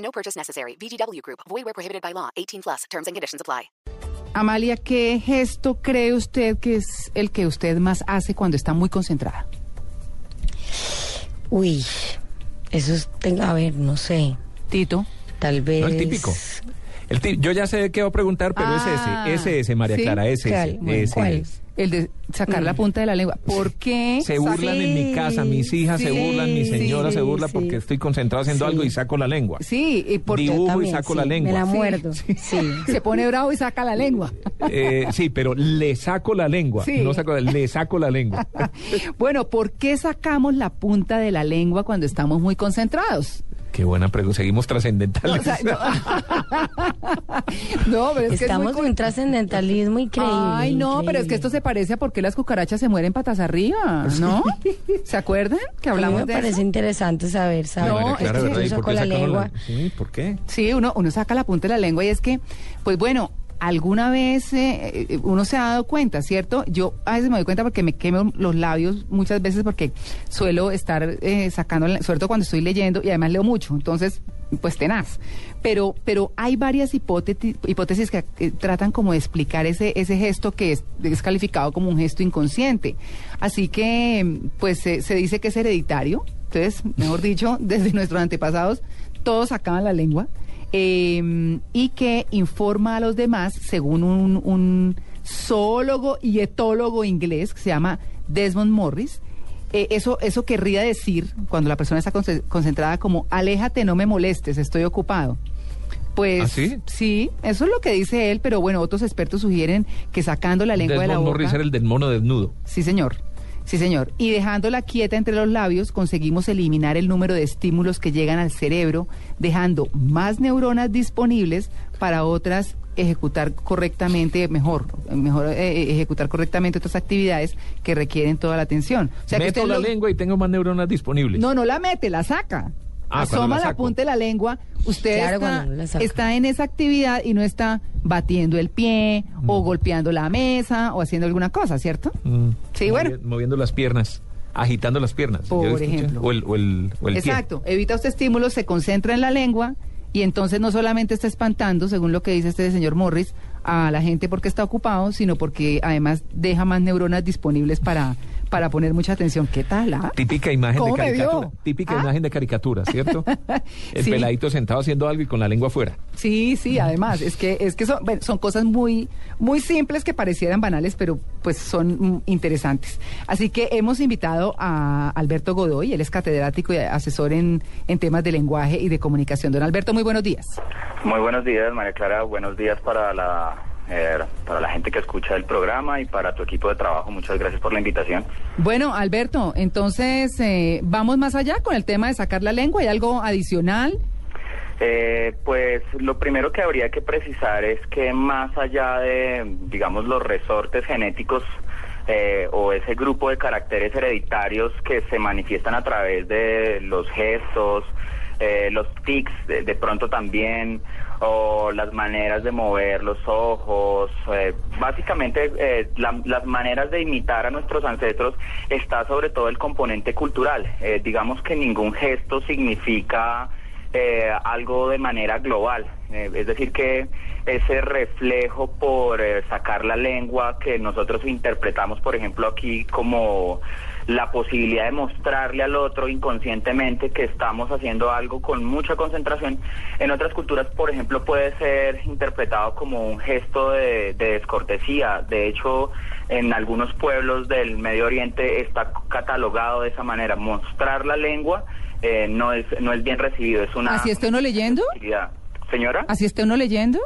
No purchase necessary. VGW Group. Void where prohibited by law. 18 plus. Terms and conditions apply. Amalia, ¿qué gesto cree usted que es el que usted más hace cuando está muy concentrada? Uy, eso es, a ver, no sé, Tito. tal vez... No, el típico. El ti- yo ya sé qué va a preguntar, pero Ah, es ese, ese, María ¿sí? Clara, ese, ese, Bueno, ese ¿cuál? es. El de sacar la punta de la lengua. ¿Por qué? Se burlan en mi casa, mis hijas se burlan, mi señora se burla porque estoy concentrado haciendo algo y saco la lengua. Sí, y porque Dibujo y También, saco sí, la lengua. Me la muerdo, sí. se pone bravo y saca la lengua. Eh, sí, pero le saco la lengua. No saco, le saco la lengua. Bueno, ¿por qué sacamos la punta de la lengua cuando estamos muy concentrados? Qué buena pregunta. Seguimos trascendentales. O sea, no. No, pero es que es Estamos muy en un trascendentalismo increíble. Ay, no, pero es que esto increíble. se parece a por qué las cucarachas se mueren patas arriba, ¿no? ¿Se acuerdan que A mí hablamos me de parece eso? interesante saber, ¿sabes? No, María es que ¿verdad? yo ¿Y por saco qué la lengua. Sí, ¿por qué? Sí, uno, uno saca la punta de la lengua y es que, pues bueno, alguna vez eh, eh, uno se ha dado cuenta, ¿cierto? Yo a veces me doy cuenta porque me quemo los labios muchas veces porque suelo estar eh, sacando, sobre todo cuando estoy leyendo y además leo mucho, entonces, pues tenaz. Pero, pero hay varias hipótesis, que tratan como de explicar ese, ese gesto que es, es calificado como un gesto inconsciente. Así que, pues se dice que es hereditario. Entonces, mejor dicho, desde nuestros antepasados, todos sacaban la lengua eh, y que informa a los demás, según un, un zoólogo y etólogo inglés que se llama Desmond Morris. eh, eso, eso querría decir, cuando la persona está conce- concentrada, como aléjate, no me molestes, estoy ocupado. Pues ¿Ah, sí? sí, eso es lo que dice él, pero bueno, otros expertos sugieren que sacando la lengua de la Desmond boca. Morris era el del mono desnudo. Sí, señor. Sí, señor. Y dejándola quieta entre los labios, conseguimos eliminar el número de estímulos que llegan al cerebro, dejando más neuronas disponibles para otras ejecutar correctamente, mejor, mejor eh, ejecutar correctamente otras actividades que requieren toda la atención. O sea, que Meto la lo- lengua y tengo más neuronas disponibles. No, no la mete, la saca. Ah, Asoma la punta de la lengua, usted Claro, está, en esa actividad y no está batiendo el pie o golpeando la mesa o haciendo alguna cosa, ¿cierto? Mm. Sí, bueno. Movi- Moviendo las piernas, agitando las piernas. Por ejemplo. O el, o el, o el pie. Exacto, evita usted estímulos, se concentra en la lengua y entonces no solamente está espantando, según lo que dice este señor Morris, a la gente porque está ocupado, sino porque además deja más neuronas disponibles para, para poner mucha atención. ¿Qué tal? ah? Típica imagen de ¿Cómo me caricatura. Típica ¿Ah? imagen de caricatura, ¿cierto? El Sí. peladito sentado haciendo algo y con la lengua afuera. Sí, sí, además, es que, es que son, bueno, son cosas muy, muy simples que parecieran banales, pero pues son mm, interesantes. Así que hemos invitado a Alberto Godoy, él es catedrático y asesor en, en temas de lenguaje y de comunicación. Don Alberto, muy buenos días. Muy buenos días, María Clara. Buenos días para la, eh, para la gente que escucha el programa y para tu equipo de trabajo. Muchas gracias por la invitación. Bueno, Alberto, entonces eh, vamos más allá con el tema de sacar la lengua. ¿Hay algo adicional? Eh, pues lo primero que habría que precisar es que más allá de, digamos, los resortes genéticos eh, o ese grupo de caracteres hereditarios que se manifiestan a través de los gestos, eh, los tics de, de pronto también, o las maneras de mover los ojos, eh, básicamente eh, la- las maneras de imitar a nuestros ancestros está sobre todo el componente cultural. Eh, digamos que ningún gesto significa eh, algo de manera global. Es decir, que ese reflejo por sacar la lengua que nosotros interpretamos, por ejemplo, aquí como la posibilidad de mostrarle al otro inconscientemente que estamos haciendo algo con mucha concentración, en otras culturas, por ejemplo, puede ser interpretado como un gesto de, de descortesía. De hecho, en algunos pueblos del Medio Oriente está catalogado de esa manera. Mostrar la lengua eh, no es no es bien recibido, es una ¿Así está uno leyendo? Señora, ¿Así está uno leyendo?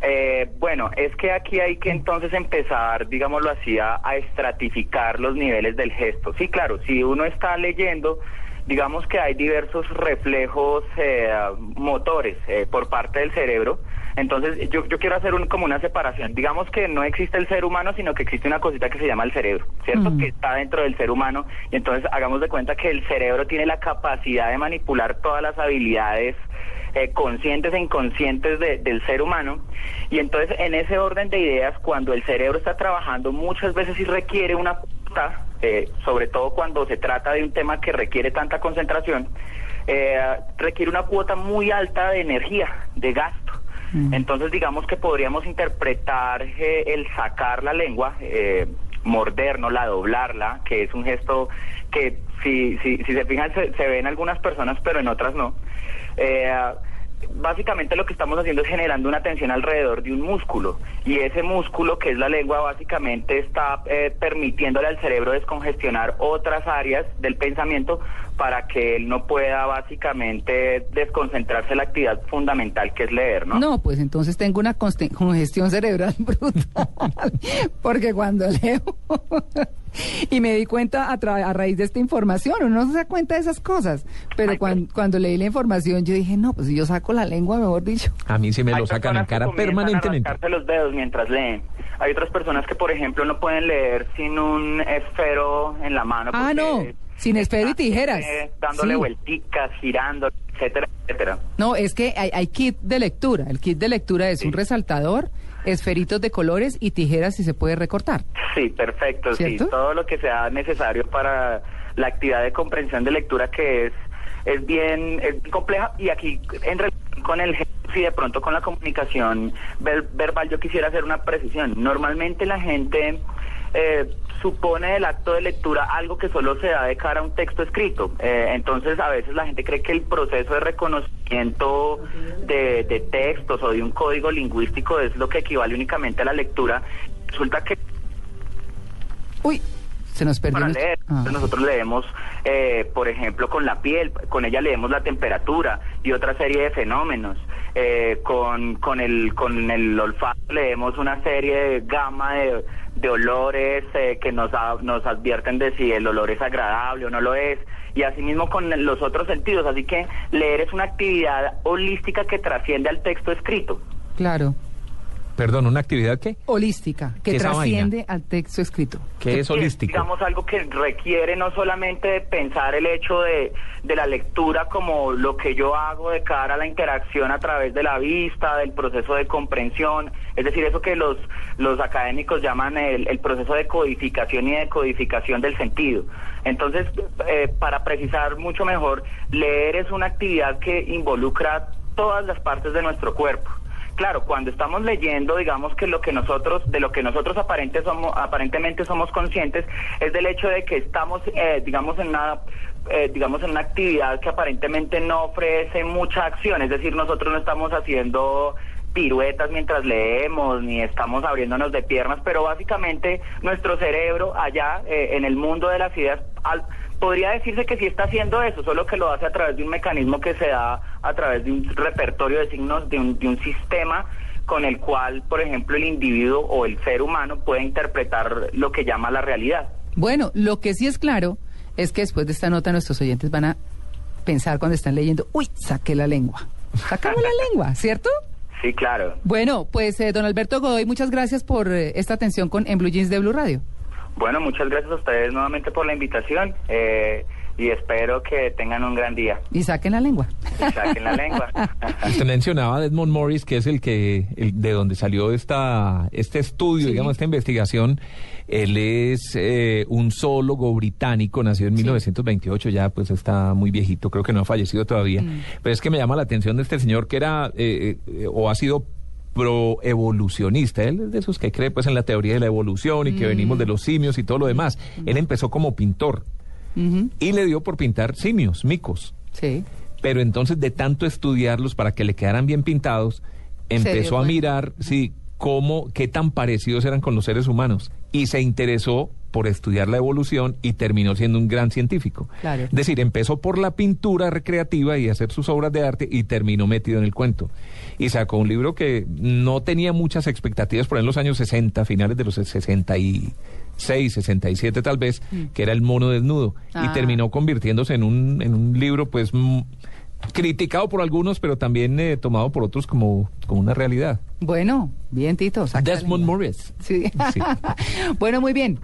Eh, bueno, es que aquí hay que entonces empezar, digámoslo así, a, a estratificar los niveles del gesto. Sí, claro, si uno está leyendo digamos que hay diversos reflejos eh, motores eh, por parte del cerebro. Entonces, yo, yo quiero hacer un, como una separación. Digamos que no existe el ser humano, sino que existe una cosita que se llama el cerebro, ¿cierto? Mm. Que está dentro del ser humano. Y entonces, hagamos de cuenta que el cerebro tiene la capacidad de manipular todas las habilidades eh, conscientes e inconscientes de- del ser humano. Y entonces, en ese orden de ideas, cuando el cerebro está trabajando, muchas veces sí requiere una eh, sobre todo cuando se trata de un tema que requiere tanta concentración, eh, requiere una cuota muy alta de energía, de gasto. Entonces, digamos que podríamos interpretar eh, el sacar la lengua, eh, mordernosla, doblarla, que es un gesto que, si, si, si se fijan, se, se ve en algunas personas, pero en otras no. Básicamente lo que estamos haciendo es generando una tensión alrededor de un músculo y ese músculo que es la lengua básicamente está eh, permitiéndole al cerebro descongestionar otras áreas del pensamiento para que él no pueda básicamente desconcentrarse en la actividad fundamental que es leer, ¿no? No, pues entonces tengo una congestión cerebral brutal. Porque cuando leo y me di cuenta a, tra- a raíz de esta información, uno no se da cuenta de esas cosas. Pero Ay, cuan- cuando leí la información, yo dije, no, pues si yo saco la lengua, mejor dicho. A mí sí me Hay lo sacan en cara permanentemente. A rascarse los dedos mientras leen. Hay otras personas que, por ejemplo, no pueden leer sin un esfero en la mano. Ah, no, sin esfero y tijeras. dándole Sí. vuelticas, girando, etcétera, etcétera. No, es que hay, hay kit de lectura. El kit de lectura es Sí. un resaltador, esferitos de colores y tijeras si se puede recortar. Sí, perfecto, ¿Cierto? sí. Todo lo que sea necesario para la actividad de comprensión de lectura que es es bien, es bien compleja y aquí en relación con el y de pronto con la comunicación ver- verbal yo quisiera hacer una precisión. Normalmente la gente eh, supone del acto de lectura algo que solo se da de cara a un texto escrito. Eh, entonces a veces la gente cree que el proceso de reconocimiento de, de textos o de un código lingüístico es lo que equivale únicamente a la lectura. Resulta que Uy, se nos perdió. para nuestro- leer. Ah. Nosotros leemos, eh, por ejemplo, con la piel, con ella leemos la temperatura y otra serie de fenómenos. Eh, con, con, el, con el olfato leemos una serie de gama de, de olores eh, que nos, nos advierten de si el olor es agradable o no lo es. Y asimismo con los otros sentidos. Así que leer es una actividad holística que trasciende al texto escrito. Claro. Perdón, ¿una actividad qué? Holística, que ¿Qué trasciende al texto escrito. ¿Qué es que holístico? digamos algo que requiere no solamente de pensar el hecho de, de la lectura como lo que yo hago de cara a la interacción a través de la vista, del proceso de comprensión, es decir, eso que los, los académicos llaman el, el proceso de codificación y de codificación del sentido. Entonces, eh, para precisar mucho mejor, leer es una actividad que involucra todas las partes de nuestro cuerpo. Claro, cuando estamos leyendo, digamos que lo que nosotros, de lo que nosotros aparente somos, aparentemente somos conscientes, es del hecho de que estamos, eh, digamos, en una, eh, digamos, en una actividad que aparentemente no ofrece mucha acción. Es decir, nosotros no estamos haciendo piruetas mientras leemos, ni estamos abriéndonos de piernas, pero básicamente nuestro cerebro allá eh, en el mundo de las ideas al- podría decirse que sí está haciendo eso, solo que lo hace a través de un mecanismo que se da a través de un repertorio de signos, de un, de un sistema con el cual, por ejemplo, el individuo o el ser humano puede interpretar lo que llama la realidad. Bueno, lo que sí es claro es que después de esta nota nuestros oyentes van a pensar cuando están leyendo, uy, saqué la lengua. Sacamos la lengua, ¿cierto? Sí, claro. Bueno, pues eh, don Alberto Godoy, muchas gracias por eh, esta atención con En Blue Jeans de Blue Radio. Bueno, muchas gracias a ustedes nuevamente por la invitación eh, y espero que tengan un gran día. Y saquen la lengua. Y saquen la lengua. Usted mencionaba a Edmond Morris, que es el que el, de donde salió esta este estudio, Sí. digamos, esta investigación. Él es eh, un zoólogo británico, nacido en 1928, ya pues está muy viejito, creo que no ha fallecido todavía. Pero es que me llama la atención de este señor que era eh, eh, o ha sido proevolucionista. Él es de esos que cree pues en la teoría de la evolución y que venimos de los simios y todo lo demás. Él empezó como pintor y le dio por pintar simios, micos Sí. pero entonces de tanto estudiarlos para que le quedaran bien pintados, empezó a mirar, sí, cómo, qué tan parecidos eran con los seres humanos y se interesó por estudiar la evolución y terminó siendo un gran científico. Claro. Es decir, empezó por la pintura recreativa y hacer sus obras de arte y terminó metido en el cuento. Y sacó un libro que no tenía muchas expectativas por ahí en los años 60, finales de los 60 y 66, 67 tal vez, que era El mono desnudo. Mm. Ah. Y terminó convirtiéndose en un, en un libro, pues, mm, criticado por algunos, pero también eh, tomado por otros como, como una realidad. Bueno, bien, Tito. Desmond. Morris. Sí. Sí. bueno, muy bien.